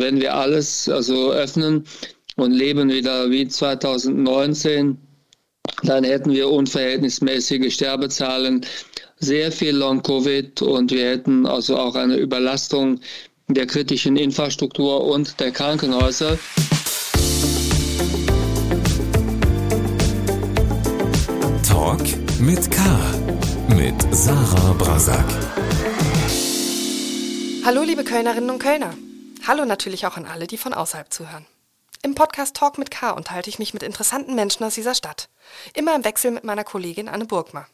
Und wenn wir alles also öffnen und leben wieder wie 2019, dann hätten wir unverhältnismäßige Sterbezahlen, sehr viel Long-Covid und wir hätten also auch eine Überlastung der kritischen Infrastruktur und der Krankenhäuser. Talk mit K. Mit Sarah Brasak. Hallo, liebe Kölnerinnen und Kölner. Hallo natürlich auch an alle, die von außerhalb zuhören. Im Podcast Talk mit K unterhalte ich mich mit interessanten Menschen aus dieser Stadt. Immer im Wechsel mit meiner Kollegin Anne Burgma.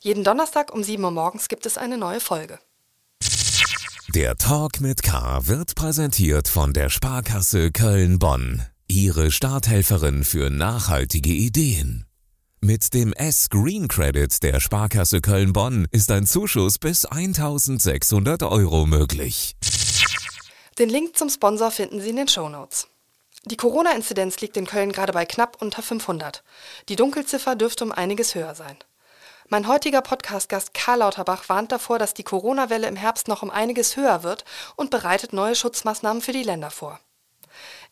Jeden Donnerstag um 7 Uhr morgens gibt es eine neue Folge. Der Talk mit K wird präsentiert von der Sparkasse Köln-Bonn. Ihre Starthelferin für nachhaltige Ideen. Mit dem S-Green Credit der Sparkasse Köln-Bonn ist ein Zuschuss bis 1600 Euro möglich. Den Link zum Sponsor finden Sie in den Show Notes. Die Corona-Inzidenz liegt in Köln gerade bei knapp unter 500. Die Dunkelziffer dürfte um einiges höher sein. Mein heutiger Podcast-Gast Karl Lauterbach warnt davor, dass die Corona-Welle im Herbst noch um einiges höher wird und bereitet neue Schutzmaßnahmen für die Länder vor.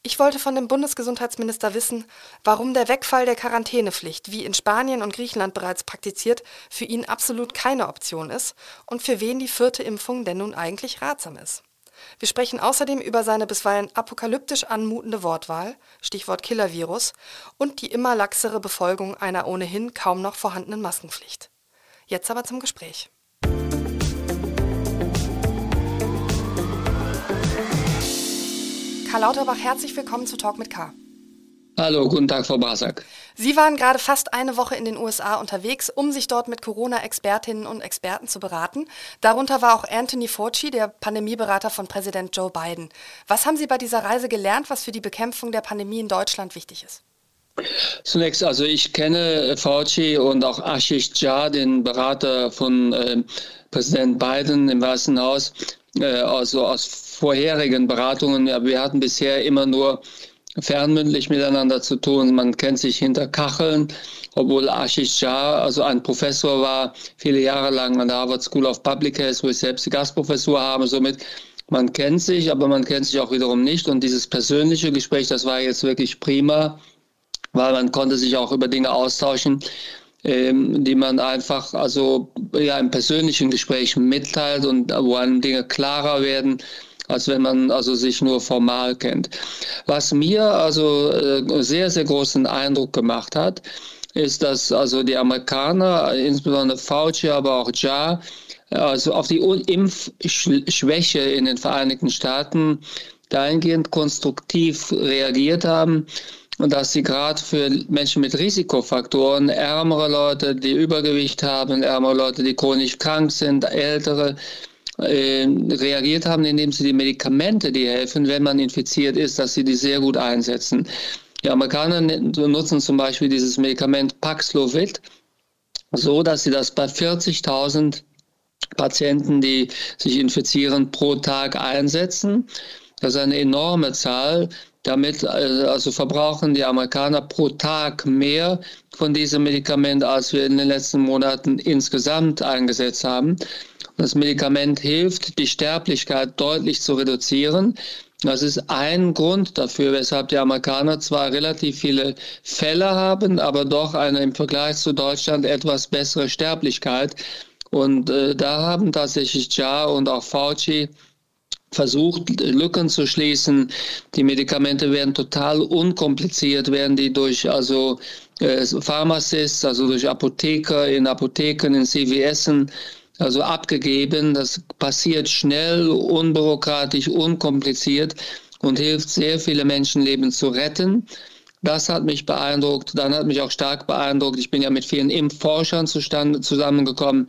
Ich wollte von dem Bundesgesundheitsminister wissen, warum der Wegfall der Quarantänepflicht, wie in Spanien und Griechenland bereits praktiziert, für ihn absolut keine Option ist und für wen die vierte Impfung denn nun eigentlich ratsam ist. Wir sprechen außerdem über seine bisweilen apokalyptisch anmutende Wortwahl, Stichwort Killervirus, und die immer laxere Befolgung einer ohnehin kaum noch vorhandenen Maskenpflicht. Jetzt aber zum Gespräch. Karl Lauterbach, herzlich willkommen zu Talk mit K. Hallo, guten Tag, Frau Basak. Sie waren gerade fast eine Woche in den USA unterwegs, um sich dort mit Corona-Expertinnen und Experten zu beraten. Darunter war auch Anthony Fauci, der Pandemieberater von Präsident Joe Biden. Was haben Sie bei dieser Reise gelernt, was für die Bekämpfung der Pandemie in Deutschland wichtig ist? Zunächst, also ich kenne Fauci und auch Ashish Jha, den Berater von äh, Präsident Biden im Weißen Haus, äh, also aus vorherigen Beratungen. Wir hatten bisher immer nur fernmündlich miteinander zu tun. Man kennt sich hinter Kacheln, obwohl Ashish Jha also ein Professor war, viele Jahre lang an der Harvard School of Public Health, wo ich selbst die Gastprofessur habe. Somit man kennt sich, aber man kennt sich auch wiederum nicht. Und dieses persönliche Gespräch, das war jetzt wirklich prima, weil man konnte sich auch über Dinge austauschen, ähm, die man einfach also ja im persönlichen Gespräch mitteilt und wo einem Dinge klarer werden als wenn man also sich nur formal kennt. Was mir also äh, sehr, sehr großen Eindruck gemacht hat, ist, dass also die Amerikaner, insbesondere Fauci, aber auch Ja, also auf die Impfschwäche in den Vereinigten Staaten dahingehend konstruktiv reagiert haben und dass sie gerade für Menschen mit Risikofaktoren, ärmere Leute, die Übergewicht haben, ärmere Leute, die chronisch krank sind, ältere, äh, reagiert haben, indem sie die Medikamente, die helfen, wenn man infiziert ist, dass sie die sehr gut einsetzen. Die Amerikaner nutzen zum Beispiel dieses Medikament Paxlovid so, dass sie das bei 40.000 Patienten, die sich infizieren, pro Tag einsetzen. Das ist eine enorme Zahl. Damit äh, also verbrauchen die Amerikaner pro Tag mehr von diesem Medikament, als wir in den letzten Monaten insgesamt eingesetzt haben. Das Medikament hilft, die Sterblichkeit deutlich zu reduzieren. Das ist ein Grund dafür, weshalb die Amerikaner zwar relativ viele Fälle haben, aber doch eine im Vergleich zu Deutschland etwas bessere Sterblichkeit. Und äh, da haben tatsächlich Ja und auch Fauci versucht, Lücken zu schließen. Die Medikamente werden total unkompliziert, werden die durch also äh, Pharmacists, also durch Apotheker in Apotheken, in CVSen also abgegeben. Das passiert schnell, unbürokratisch, unkompliziert und hilft sehr viele Menschenleben zu retten. Das hat mich beeindruckt. Dann hat mich auch stark beeindruckt. Ich bin ja mit vielen Impfforschern zustande, zusammengekommen.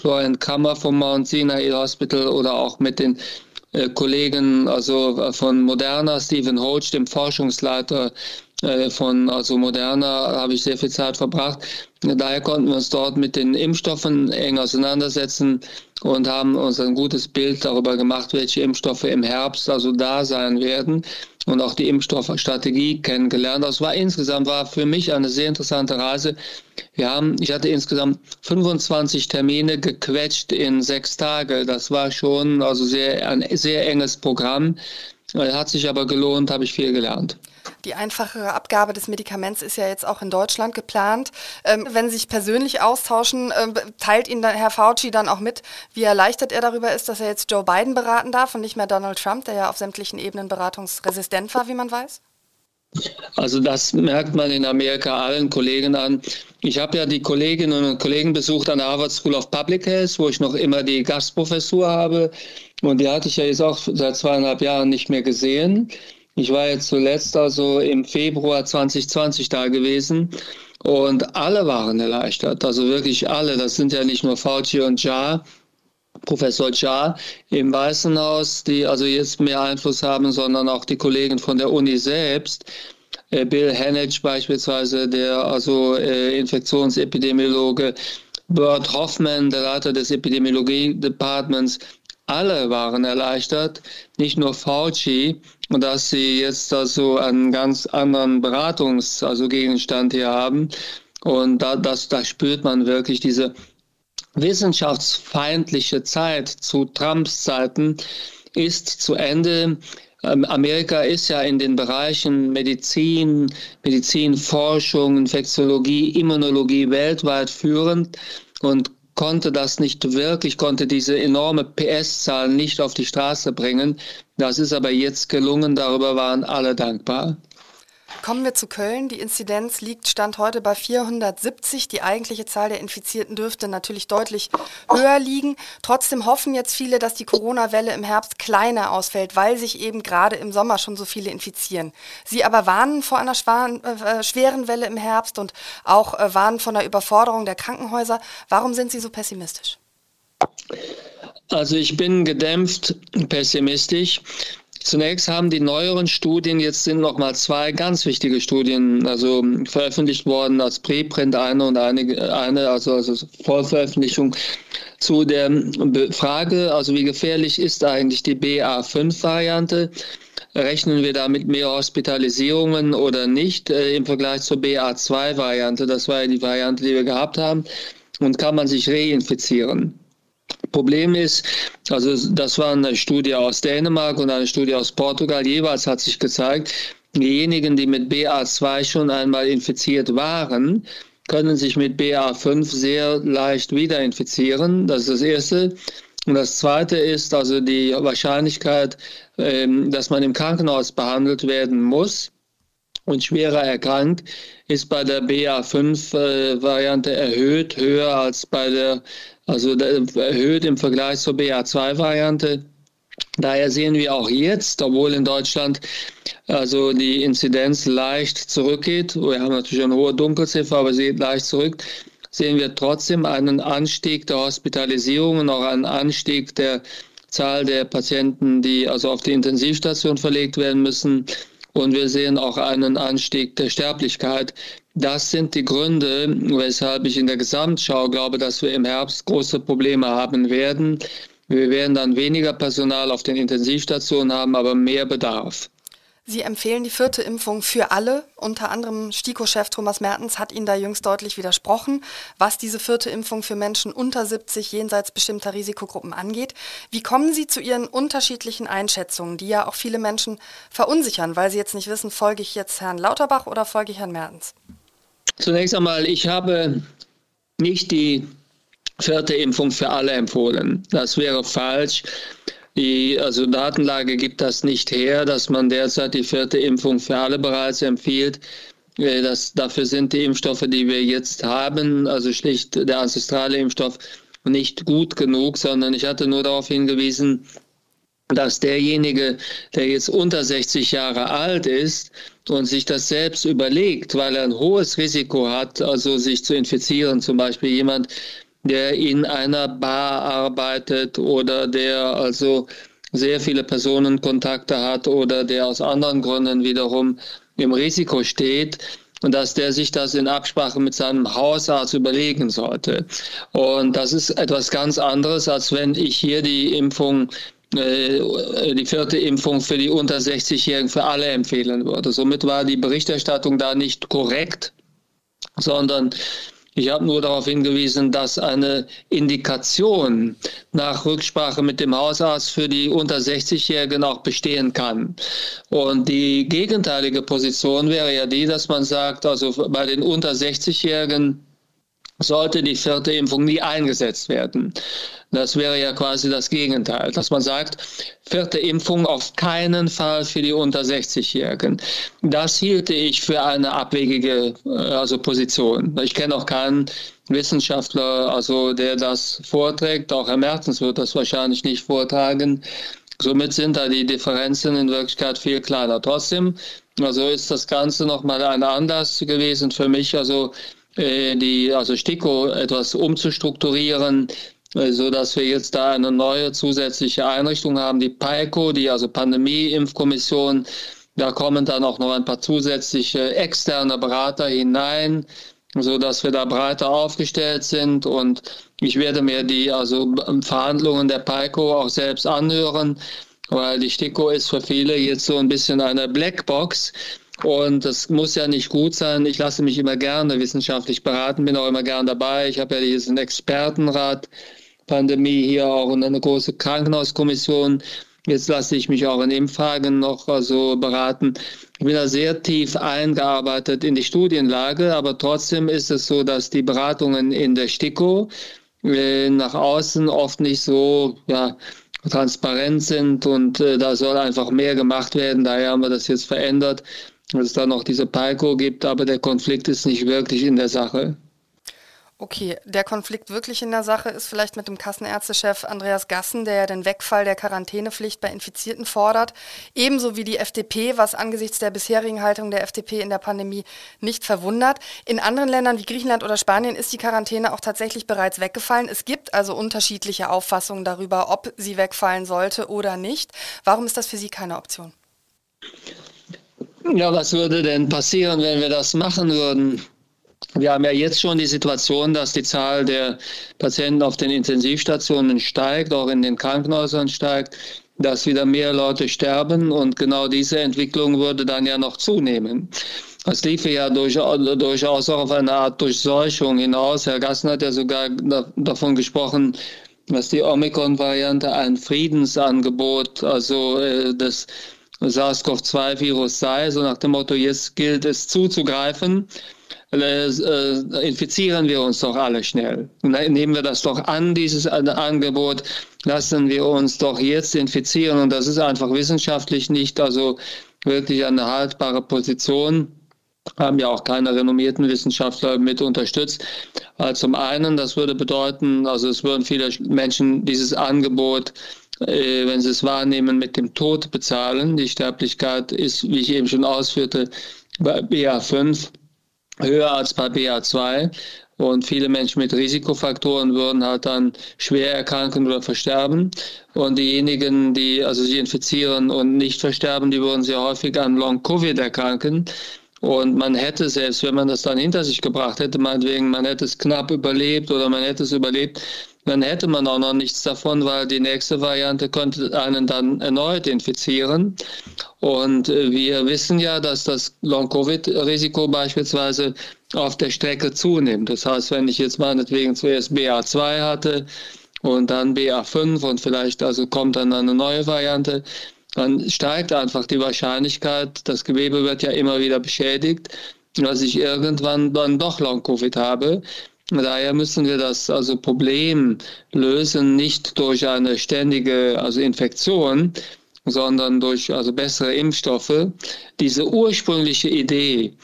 Florian Kammer vom Mount Sinai Hospital oder auch mit den äh, Kollegen also von Moderna, Stephen Holch, dem Forschungsleiter äh, von also Moderna habe ich sehr viel Zeit verbracht. Daher konnten wir uns dort mit den Impfstoffen eng auseinandersetzen und haben uns ein gutes Bild darüber gemacht, welche Impfstoffe im Herbst also da sein werden und auch die Impfstoffstrategie kennengelernt. Das war insgesamt war für mich eine sehr interessante Reise. Wir haben, ich hatte insgesamt 25 Termine gequetscht in sechs Tage. Das war schon also sehr ein sehr enges Programm. Hat sich aber gelohnt, habe ich viel gelernt. Die einfachere Abgabe des Medikaments ist ja jetzt auch in Deutschland geplant. Ähm, wenn Sie sich persönlich austauschen, äh, teilt Ihnen dann Herr Fauci dann auch mit, wie erleichtert er darüber ist, dass er jetzt Joe Biden beraten darf und nicht mehr Donald Trump, der ja auf sämtlichen Ebenen beratungsresistent war, wie man weiß? Also das merkt man in Amerika allen Kollegen an. Ich habe ja die Kolleginnen und Kollegen besucht an der Harvard School of Public Health, wo ich noch immer die Gastprofessur habe. Und die hatte ich ja jetzt auch seit zweieinhalb Jahren nicht mehr gesehen. Ich war jetzt zuletzt also im Februar 2020 da gewesen und alle waren erleichtert. Also wirklich alle. Das sind ja nicht nur Fauci und Ja, Professor Jha im Weißen Haus, die also jetzt mehr Einfluss haben, sondern auch die Kollegen von der Uni selbst. Äh, Bill Hanage beispielsweise, der also äh, Infektionsepidemiologe, Bert Hoffman, der Leiter des Epidemiologie-Departments, alle waren erleichtert, nicht nur Fauci, dass sie jetzt also einen ganz anderen Beratungs-, also Gegenstand hier haben. Und da, das, da spürt man wirklich diese wissenschaftsfeindliche Zeit zu Trumps Zeiten ist zu Ende. Ähm, Amerika ist ja in den Bereichen Medizin, Medizinforschung, Infektiologie, Immunologie weltweit führend und konnte das nicht wirklich, konnte diese enorme PS-Zahl nicht auf die Straße bringen. Das ist aber jetzt gelungen, darüber waren alle dankbar. Kommen wir zu Köln. Die Inzidenz liegt Stand heute bei 470. Die eigentliche Zahl der Infizierten dürfte natürlich deutlich höher liegen. Trotzdem hoffen jetzt viele, dass die Corona-Welle im Herbst kleiner ausfällt, weil sich eben gerade im Sommer schon so viele infizieren. Sie aber warnen vor einer äh, schweren Welle im Herbst und auch äh, warnen von der Überforderung der Krankenhäuser. Warum sind Sie so pessimistisch? Also ich bin gedämpft pessimistisch. Zunächst haben die neueren Studien, jetzt sind noch mal zwei ganz wichtige Studien, also veröffentlicht worden als Preprint eine und eine, eine also, also Vollveröffentlichung zu der Frage, also wie gefährlich ist eigentlich die BA5-Variante? Rechnen wir da mit mehr Hospitalisierungen oder nicht äh, im Vergleich zur BA2-Variante? Das war ja die Variante, die wir gehabt haben. Und kann man sich reinfizieren? Problem ist, also das war eine Studie aus Dänemark und eine Studie aus Portugal. Jeweils hat sich gezeigt, diejenigen, die mit BA2 schon einmal infiziert waren, können sich mit BA5 sehr leicht wieder infizieren. Das ist das Erste. Und das Zweite ist also die Wahrscheinlichkeit, ähm, dass man im Krankenhaus behandelt werden muss und schwerer erkrankt, ist bei der BA5-Variante äh, erhöht, höher als bei der also erhöht im Vergleich zur BA2-Variante. Daher sehen wir auch jetzt, obwohl in Deutschland also die Inzidenz leicht zurückgeht, wir haben natürlich eine hohe Dunkelziffer, aber sie geht leicht zurück, sehen wir trotzdem einen Anstieg der Hospitalisierung und auch einen Anstieg der Zahl der Patienten, die also auf die Intensivstation verlegt werden müssen. Und wir sehen auch einen Anstieg der Sterblichkeit. Das sind die Gründe, weshalb ich in der Gesamtschau glaube, dass wir im Herbst große Probleme haben werden. Wir werden dann weniger Personal auf den Intensivstationen haben, aber mehr Bedarf. Sie empfehlen die vierte Impfung für alle. Unter anderem STIKO-Chef Thomas Mertens hat Ihnen da jüngst deutlich widersprochen, was diese vierte Impfung für Menschen unter 70 jenseits bestimmter Risikogruppen angeht. Wie kommen Sie zu Ihren unterschiedlichen Einschätzungen, die ja auch viele Menschen verunsichern, weil sie jetzt nicht wissen, folge ich jetzt Herrn Lauterbach oder folge ich Herrn Mertens? Zunächst einmal, ich habe nicht die vierte Impfung für alle empfohlen. Das wäre falsch. Die also Datenlage gibt das nicht her, dass man derzeit die vierte Impfung für alle bereits empfiehlt. Äh, das, dafür sind die Impfstoffe, die wir jetzt haben, also schlicht der ancestrale Impfstoff, nicht gut genug, sondern ich hatte nur darauf hingewiesen, dass derjenige, der jetzt unter 60 Jahre alt ist und sich das selbst überlegt, weil er ein hohes Risiko hat, also sich zu infizieren, zum Beispiel jemand, der in einer Bar arbeitet oder der also sehr viele Personenkontakte hat oder der aus anderen Gründen wiederum im Risiko steht, und dass der sich das in Absprache mit seinem Hausarzt überlegen sollte. Und das ist etwas ganz anderes, als wenn ich hier die Impfung äh, die vierte Impfung für die unter 60-Jährigen für alle empfehlen würde. Somit war die Berichterstattung da nicht korrekt, sondern Ich habe nur darauf hingewiesen, dass eine Indikation nach Rücksprache mit dem Hausarzt für die unter 60-Jährigen auch bestehen kann. Und die gegenteilige Position wäre ja die, dass man sagt, also bei den unter 60-Jährigen sollte die vierte Impfung nie eingesetzt werden. Das wäre ja quasi das Gegenteil, dass man sagt, vierte Impfung auf keinen Fall für die unter 60-Jährigen. Das hielte ich für eine abwegige äh, also Position. Ich kenne auch keinen Wissenschaftler, also der das vorträgt. Auch Herr Mertens wird das wahrscheinlich nicht vortragen. Somit sind da die Differenzen in Wirklichkeit viel kleiner. Trotzdem, also ist das Ganze nochmal ein Anlass gewesen für mich, also die also STIKO etwas umzustrukturieren, äh, so dass wir jetzt da eine neue zusätzliche Einrichtung haben, die PAICO, die also Pandemie-Impfkommission. Da kommen dann auch noch ein paar zusätzliche externe Berater hinein, so dass wir da breiter aufgestellt sind und ich werde mir die also Verhandlungen der PAICO auch selbst anhören, weil die STIKO ist für viele jetzt so ein bisschen eine Blackbox. Und das muss ja nicht gut sein. Ich lasse mich immer gerne wissenschaftlich beraten, bin auch immer gern dabei. Ich habe ja diesen Expertenrat Pandemie hier auch und eine große Krankenhauskommission. Jetzt lasse ich mich auch in Impfragen noch also beraten. Ich bin da sehr tief eingearbeitet in die Studienlage, aber trotzdem ist es so, dass die Beratungen in der STIKO äh, nach außen oft nicht so ja, transparent sind und äh, da soll einfach mehr gemacht werden. Daher haben wir das jetzt verändert dass es da noch diese Palko gibt, aber der Konflikt ist nicht wirklich in der Sache. Okay, der Konflikt wirklich in der Sache ist vielleicht mit dem Kassenärztechef Andreas Gassen, der ja den Wegfall der Quarantänepflicht bei Infizierten fordert, ebenso wie die FDP, was angesichts der bisherigen Haltung der FDP in der Pandemie nicht verwundert. In anderen Ländern wie Griechenland oder Spanien ist die Quarantäne auch tatsächlich bereits weggefallen. Es gibt also unterschiedliche Auffassungen darüber, ob sie wegfallen sollte oder nicht. Warum ist das für Sie keine Option? Ja, was würde denn passieren, wenn wir das machen würden? Wir haben ja jetzt schon die Situation, dass die Zahl der Patienten auf den Intensivstationen steigt, auch in den Krankenhäusern steigt, dass wieder mehr Leute sterben und genau diese Entwicklung würde dann ja noch zunehmen. Das liefe ja durchaus auch auf eine Art Durchseuchung hinaus. Herr Gassen hat ja sogar davon gesprochen, dass die Omikron-Variante ein Friedensangebot, also äh, das SARS-CoV-2-Virus sei, so nach dem Motto, jetzt gilt es zuzugreifen, äh, äh, infizieren wir uns doch alle schnell. Nehmen wir das doch an, dieses Angebot, lassen wir uns doch jetzt infizieren und das ist einfach wissenschaftlich nicht also wirklich eine haltbare Position haben ja auch keine renommierten Wissenschaftler mit unterstützt. Also zum einen, das würde bedeuten, also es würden viele Menschen dieses Angebot äh, wenn sie es wahrnehmen, mit dem Tod bezahlen. Die Sterblichkeit ist, wie ich eben schon ausführte, bei BA5 höher als bei BA2. Und viele Menschen mit Risikofaktoren würden halt dann schwer erkranken oder versterben. Und diejenigen, die also sich infizieren und nicht versterben, die würden sehr häufig an Long-Covid erkranken. Und man hätte, selbst wenn man das dann hinter sich gebracht hätte, meinetwegen, man hätte es knapp überlebt oder man hätte es überlebt, dann hätte man auch noch nichts davon, weil die nächste Variante könnte einen dann erneut infizieren. Und äh, wir wissen ja, dass das Long-Covid-Risiko beispielsweise auf der Strecke zunimmt. Das heißt, wenn ich jetzt meinetwegen zuerst BA2 hatte und dann BA5 und vielleicht also kommt dann eine neue Variante, dann steigt einfach die Wahrscheinlichkeit, das Gewebe wird ja immer wieder beschädigt, dass ich irgendwann dann doch Long-Covid habe. Daher müssen wir das also Problem lösen, nicht durch eine ständige also Infektion, sondern durch also bessere Impfstoffe. Diese ursprüngliche Idee,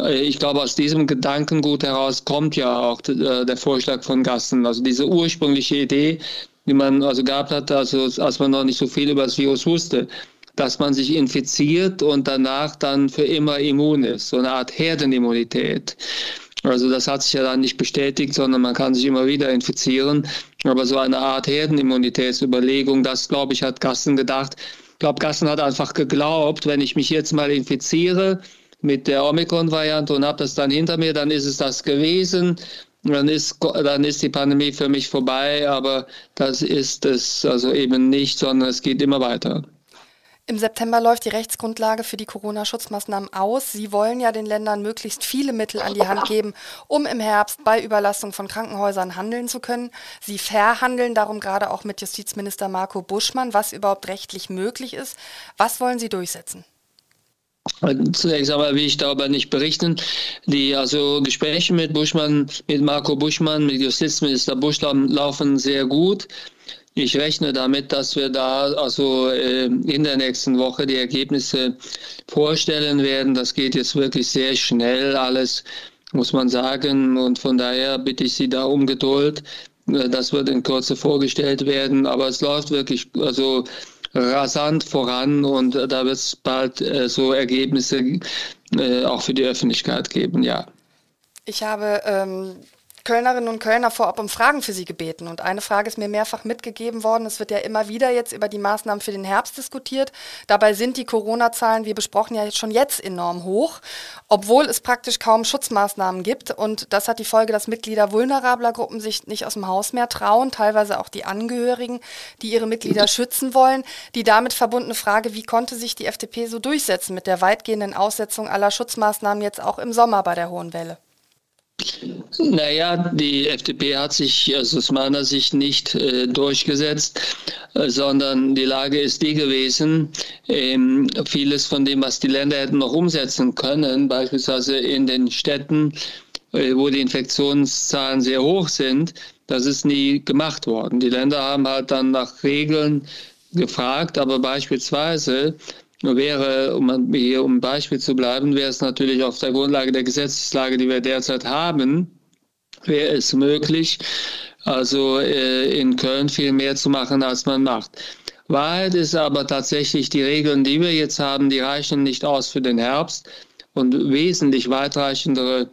äh, ich glaube, aus diesem Gedankengut heraus kommt ja auch äh, der Vorschlag von Gassen. Also diese ursprüngliche Idee, die man also gehabt hat, also als man noch nicht so viel über das Virus wusste, dass man sich infiziert und danach dann für immer immun ist, so eine Art Herdenimmunität. Also das hat sich ja dann nicht bestätigt, sondern man kann sich immer wieder infizieren. Aber so eine Art Herdenimmunitätsüberlegung, das glaube ich, hat Gassen gedacht. Ich glaube, Gassen hat einfach geglaubt, wenn ich mich jetzt mal infiziere mit der Omikron-Variante und habe das dann hinter mir, dann ist es das gewesen. Dann ist, dann ist die Pandemie für mich vorbei, aber das ist es also eben nicht, sondern es geht immer weiter. Im September läuft die Rechtsgrundlage für die Corona-Schutzmaßnahmen aus. Sie wollen ja den Ländern möglichst viele Mittel an die Hand geben, um im Herbst bei Überlastung von Krankenhäusern handeln zu können. Sie verhandeln darum gerade auch mit Justizminister Marco Buschmann, was überhaupt rechtlich möglich ist. Was wollen Sie durchsetzen? Zunächst einmal will ich darüber nicht berichten. Die also Gespräche mit Buschmann, mit Marco Buschmann, mit Justizminister Busch laufen sehr gut. Ich rechne damit, dass wir da also äh, in der nächsten Woche die Ergebnisse vorstellen werden. Das geht jetzt wirklich sehr schnell alles, muss man sagen. Und von daher bitte ich Sie da um Geduld. Äh, das wird in Kürze vorgestellt werden. Aber es läuft wirklich also rasant voran und da wird es bald äh, so Ergebnisse äh, auch für die Öffentlichkeit geben, ja. Ich habe ähm, Kölnerinnen und Kölner vorab um Fragen für Sie gebeten. Und eine Frage ist mir mehrfach mitgegeben worden. Es wird ja immer wieder jetzt über die Maßnahmen für den Herbst diskutiert. Dabei sind die Corona-Zahlen, wie besprochen, ja schon jetzt enorm hoch, obwohl es praktisch kaum Schutzmaßnahmen gibt. Und das hat die Folge, dass Mitglieder vulnerabler Gruppen sich nicht aus dem Haus mehr trauen, teilweise auch die Angehörigen, die ihre Mitglieder schützen wollen. Die damit verbundene Frage, wie konnte sich die FDP so durchsetzen mit der weitgehenden Aussetzung aller Schutzmaßnahmen jetzt auch im Sommer bei der Hohen Welle? Naja, die FDP hat sich also aus meiner Sicht nicht äh, durchgesetzt, äh, sondern die Lage ist die gewesen, ähm, vieles von dem, was die Länder hätten noch umsetzen können, beispielsweise in den Städten, äh, wo die Infektionszahlen sehr hoch sind, das ist nie gemacht worden. Die Länder haben halt dann nach Regeln gefragt, aber beispielsweise wäre, um hier um Beispiel zu bleiben, wäre es natürlich auf der Grundlage der Gesetzeslage, die wir derzeit haben, wäre es möglich, also äh, in Köln viel mehr zu machen, als man macht. Wahrheit ist aber tatsächlich, die Regeln, die wir jetzt haben, die reichen nicht aus für den Herbst und wesentlich weitreichendere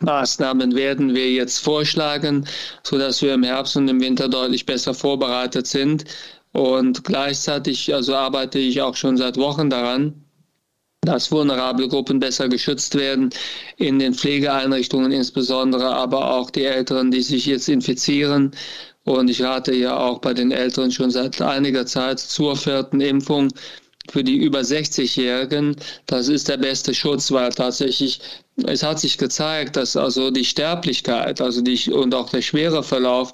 Maßnahmen werden wir jetzt vorschlagen, sodass wir im Herbst und im Winter deutlich besser vorbereitet sind. Und gleichzeitig also arbeite ich auch schon seit Wochen daran, dass vulnerable Gruppen besser geschützt werden in den Pflegeeinrichtungen insbesondere, aber auch die Älteren, die sich jetzt infizieren. Und ich rate ja auch bei den Älteren schon seit einiger Zeit zur vierten Impfung für die über 60-Jährigen. Das ist der beste Schutz, weil tatsächlich es hat sich gezeigt, dass also die Sterblichkeit, also die und auch der schwere Verlauf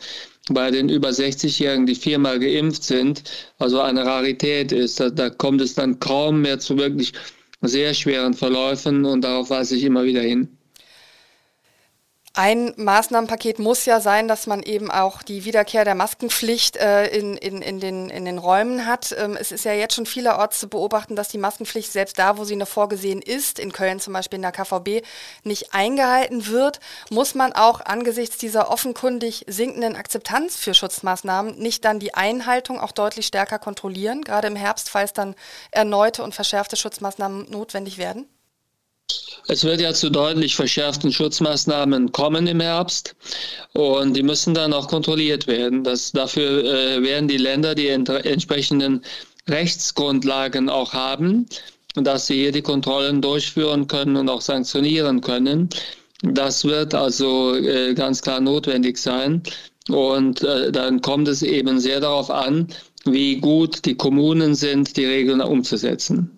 bei den über 60-Jährigen, die viermal geimpft sind, also eine Rarität ist. Da, da kommt es dann kaum mehr zu wirklich sehr schweren Verläufen und darauf weise ich immer wieder hin. Ein Maßnahmenpaket muss ja sein, dass man eben auch die Wiederkehr der Maskenpflicht äh, in, in, in, den, in den Räumen hat. Ähm, es ist ja jetzt schon vielerorts zu beobachten, dass die Maskenpflicht selbst da, wo sie noch vorgesehen ist, in Köln zum Beispiel in der KVB, nicht eingehalten wird. Muss man auch angesichts dieser offenkundig sinkenden Akzeptanz für Schutzmaßnahmen nicht dann die Einhaltung auch deutlich stärker kontrollieren, gerade im Herbst, falls dann erneute und verschärfte Schutzmaßnahmen notwendig werden? Es wird ja zu deutlich verschärften Schutzmaßnahmen kommen im Herbst und die müssen dann auch kontrolliert werden. Das, dafür äh, werden die Länder die ent entsprechenden Rechtsgrundlagen auch haben, dass sie hier die Kontrollen durchführen können und auch sanktionieren können. Das wird also äh, ganz klar notwendig sein. Und äh, dann kommt es eben sehr darauf an, wie gut die Kommunen sind, die Regeln umzusetzen.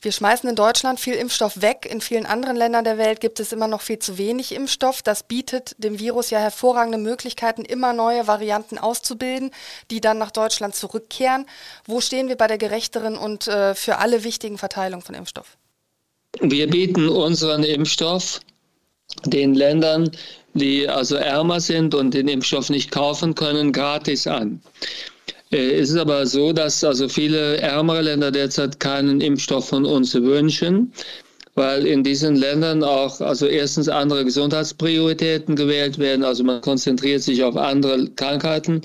Wir schmeißen in Deutschland viel Impfstoff weg. In vielen anderen Ländern der Welt gibt es immer noch viel zu wenig Impfstoff. Das bietet dem Virus ja hervorragende Möglichkeiten, immer neue Varianten auszubilden, die dann nach Deutschland zurückkehren. Wo stehen wir bei der gerechteren und äh, für alle wichtigen Verteilung von Impfstoff? Wir bieten unseren Impfstoff den Ländern, die also ärmer sind und den Impfstoff nicht kaufen können, gratis an. Äh, es ist aber so, dass also viele ärmere Länder derzeit keinen Impfstoff von uns wünschen, weil in diesen Ländern auch also erstens andere Gesundheitsprioritäten gewählt werden. Also man konzentriert sich auf andere Krankheiten,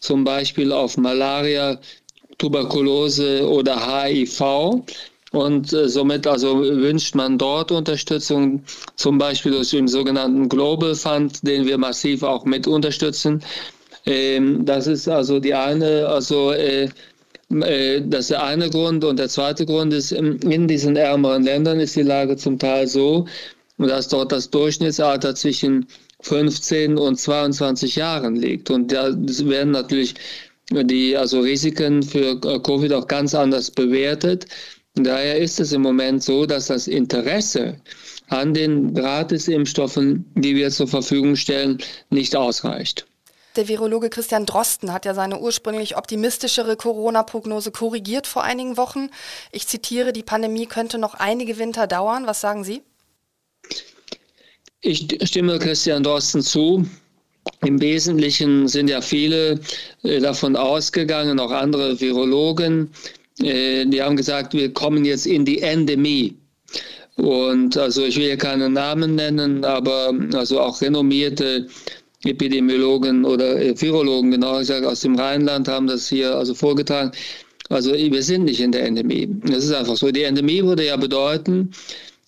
zum Beispiel auf Malaria, Tuberkulose oder HIV. Und äh, somit also wünscht man dort Unterstützung, zum Beispiel durch den sogenannten Global Fund, den wir massiv auch mit unterstützen. Ähm, das ist also die eine, also äh, äh, das ist der eine Grund. Und der zweite Grund ist, ähm, in diesen ärmeren Ländern ist die Lage zum Teil so, dass dort das Durchschnittsalter zwischen 15 und 22 Jahren liegt. Und da werden natürlich die also Risiken für Covid auch ganz anders bewertet. Daher ist es im Moment so, dass das Interesse an den Gratisimpfstoffen, die wir zur Verfügung stellen, nicht ausreicht. Der Virologe Christian Drosten hat ja seine ursprünglich optimistischere Corona-Prognose korrigiert vor einigen Wochen. Ich zitiere, die Pandemie könnte noch einige Winter dauern. Was sagen Sie? Ich stimme Christian Drosten zu. Im Wesentlichen sind ja viele äh, davon ausgegangen, auch andere Virologen, äh, die haben gesagt, wir kommen jetzt in die Endemie. Und also ich will hier keine Namen nennen, aber also auch renommierte Epidemiologen oder äh, Virologen, genau gesagt, aus dem Rheinland haben das hier also vorgetragen. Also wir sind nicht in der Endemie. Das ist einfach so. Die Endemie würde ja bedeuten,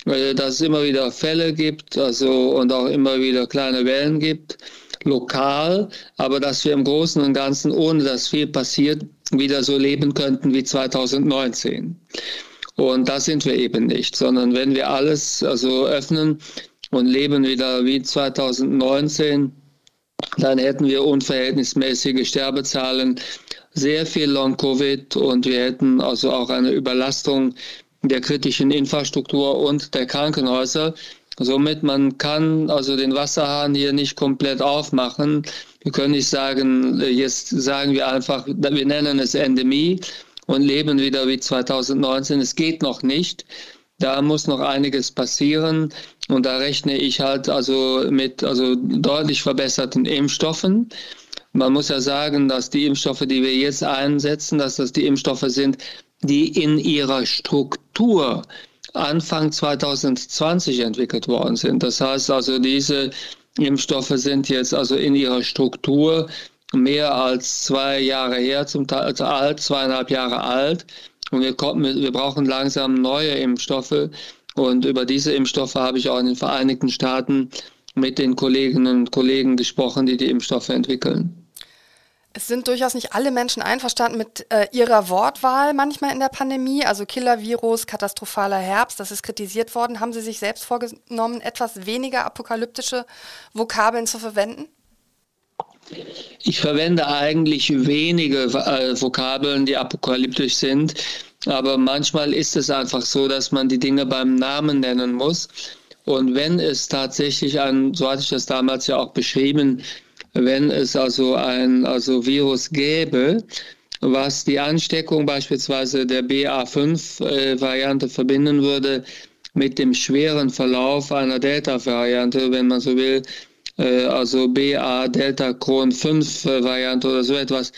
dass es immer wieder Fälle gibt, also und auch immer wieder kleine Wellen gibt lokal, aber dass wir im Großen und Ganzen, ohne dass viel passiert, wieder so leben könnten wie 2019. Und das sind wir eben nicht, sondern wenn wir alles also öffnen und leben wieder wie 2019, dann hätten wir unverhältnismäßige Sterbezahlen, sehr viel Long-Covid und wir hätten also auch eine Überlastung der kritischen Infrastruktur und der Krankenhäuser, Somit man kann also den Wasserhahn hier nicht komplett aufmachen. Wir können nicht sagen, jetzt sagen wir einfach, wir nennen es Endemie und leben wieder wie 2019. Es geht noch nicht. Da muss noch einiges passieren und da rechne ich halt also mit also deutlich verbesserten Impfstoffen. Man muss ja sagen, dass die Impfstoffe, die wir jetzt einsetzen, dass das die Impfstoffe sind, die in ihrer Struktur Anfang 2020 entwickelt worden sind. Das heißt also, diese Impfstoffe sind jetzt also in ihrer Struktur mehr als zwei Jahre her, zum Teil also alt, zweieinhalb Jahre alt. Und wir, kommen, wir brauchen langsam neue Impfstoffe. Und über diese Impfstoffe habe ich auch in den Vereinigten Staaten mit den Kolleginnen und Kollegen gesprochen, die die Impfstoffe entwickeln. Es sind durchaus nicht alle Menschen einverstanden mit äh, ihrer Wortwahl manchmal in der Pandemie. Also Killer-Virus, katastrophaler Herbst, das ist kritisiert worden. Haben Sie sich selbst vorgenommen, etwas weniger apokalyptische Vokabeln zu verwenden? Ich verwende eigentlich wenige äh, Vokabeln, die apokalyptisch sind. Aber manchmal ist es einfach so, dass man die Dinge beim Namen nennen muss. Und wenn es tatsächlich ein, so hatte ich das damals ja auch beschrieben, wenn es also ein also Virus gäbe, was die Ansteckung beispielsweise der BA5-Variante äh, verbinden würde mit dem schweren Verlauf einer Delta-Variante, wenn man so will, äh, also BA-Delta-Chron-5-Variante oder so etwas.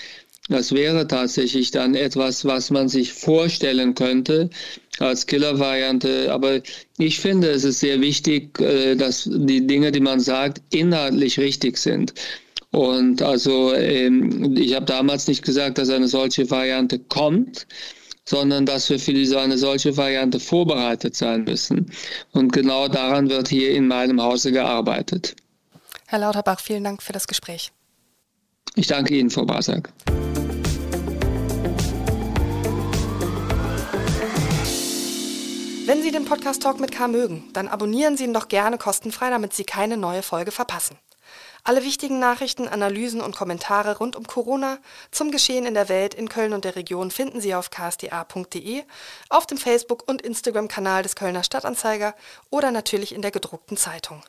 Das wäre tatsächlich dann etwas, was man sich vorstellen könnte als Killer-Variante. Aber ich finde, es ist sehr wichtig, äh, dass die Dinge, die man sagt, inhaltlich richtig sind. Und also ähm, ich habe damals nicht gesagt, dass eine solche Variante kommt, sondern dass wir für diese, eine solche Variante vorbereitet sein müssen. Und genau daran wird hier in meinem Hause gearbeitet. Herr Lauterbach, vielen Dank für das Gespräch. Ich danke Ihnen, Frau Basak. Wenn Sie den Podcast Talk mit K mögen, dann abonnieren Sie ihn doch gerne kostenfrei, damit Sie keine neue Folge verpassen. Alle wichtigen Nachrichten, Analysen und Kommentare rund um Corona zum Geschehen in der Welt, in Köln und der Region finden Sie auf ksda.de, auf dem Facebook- und Instagram-Kanal des Kölner Stadtanzeiger oder natürlich in der gedruckten Zeitung.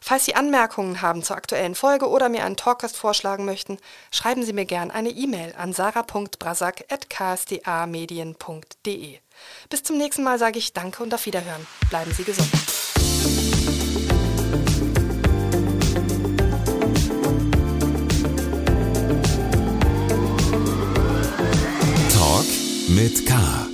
Falls Sie Anmerkungen haben zur aktuellen Folge oder mir einen Talkcast vorschlagen möchten, schreiben Sie mir gern eine E-Mail an sarah.brasak.ksda-medien.de. Bis zum nächsten Mal sage ich Danke und auf Wiederhören. Bleiben Sie gesund. mit K.